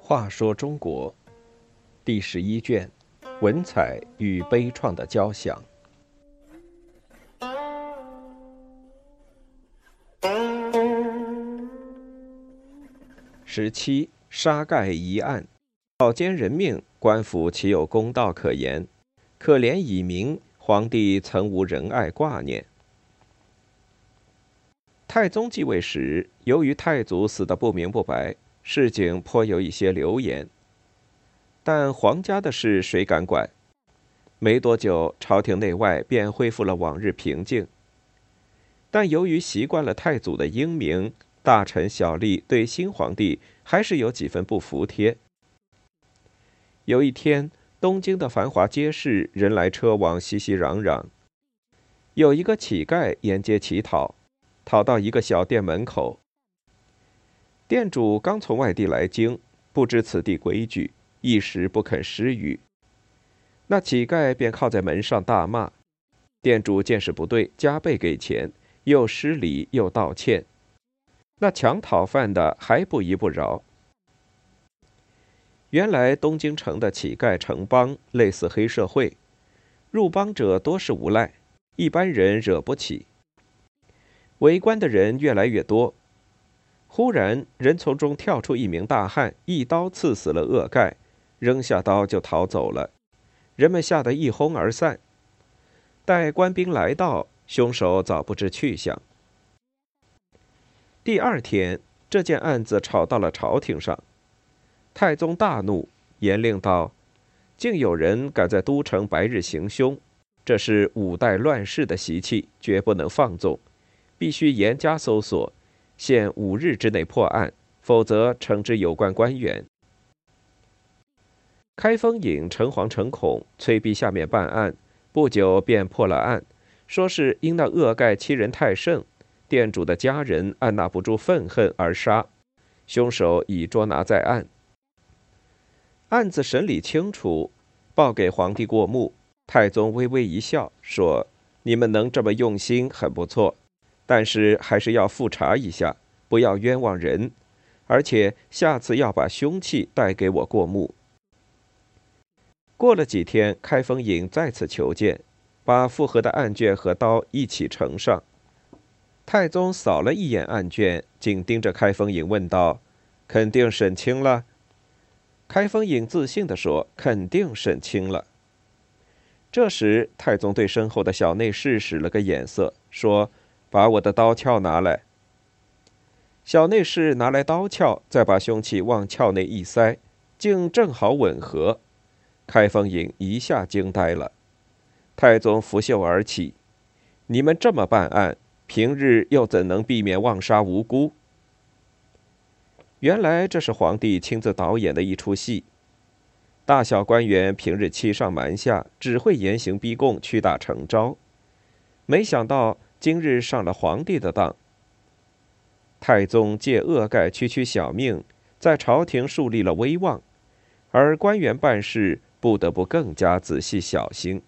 话说中国第十一卷：文采与悲怆的交响。十七杀盖一案，草菅人命，官府岂有公道可言？可怜以民，皇帝曾无仁爱挂念。太宗继位时，由于太祖死得不明不白。市井颇有一些流言，但皇家的事谁敢管？没多久，朝廷内外便恢复了往日平静。但由于习惯了太祖的英明，大臣小吏对新皇帝还是有几分不服帖。有一天，东京的繁华街市人来车往，熙熙攘攘。有一个乞丐沿街乞讨，讨到一个小店门口。店主刚从外地来京，不知此地规矩，一时不肯施予。那乞丐便靠在门上大骂。店主见势不对，加倍给钱，又施礼又道歉。那抢讨犯的还不依不饶。原来东京城的乞丐城邦类似黑社会，入帮者多是无赖，一般人惹不起。围观的人越来越多。忽然，人丛中跳出一名大汉，一刀刺死了恶丐，扔下刀就逃走了。人们吓得一哄而散。待官兵来到，凶手早不知去向。第二天，这件案子吵到了朝廷上，太宗大怒，严令道：“竟有人敢在都城白日行凶，这是五代乱世的习气，绝不能放纵，必须严加搜索。”限五日之内破案，否则惩治有关官员。开封尹诚惶诚恐，催逼下面办案，不久便破了案，说是因那恶丐欺人太甚，店主的家人按捺不住愤恨而杀，凶手已捉拿在案。案子审理清楚，报给皇帝过目。太宗微微一笑，说：“你们能这么用心，很不错。”但是还是要复查一下，不要冤枉人，而且下次要把凶器带给我过目。过了几天，开封尹再次求见，把复核的案卷和刀一起呈上。太宗扫了一眼案卷，紧盯着开封尹问道：“肯定审清了？”开封尹自信地说：“肯定审清了。”这时，太宗对身后的小内侍使了个眼色，说。把我的刀鞘拿来。小内侍拿来刀鞘，再把凶器往鞘内一塞，竟正好吻合。开封尹一下惊呆了。太宗拂袖而起：“你们这么办案，平日又怎能避免妄杀无辜？”原来这是皇帝亲自导演的一出戏。大小官员平日欺上瞒下，只会严刑逼供、屈打成招，没想到。今日上了皇帝的当，太宗借恶盖区区小命，在朝廷树立了威望，而官员办事不得不更加仔细小心。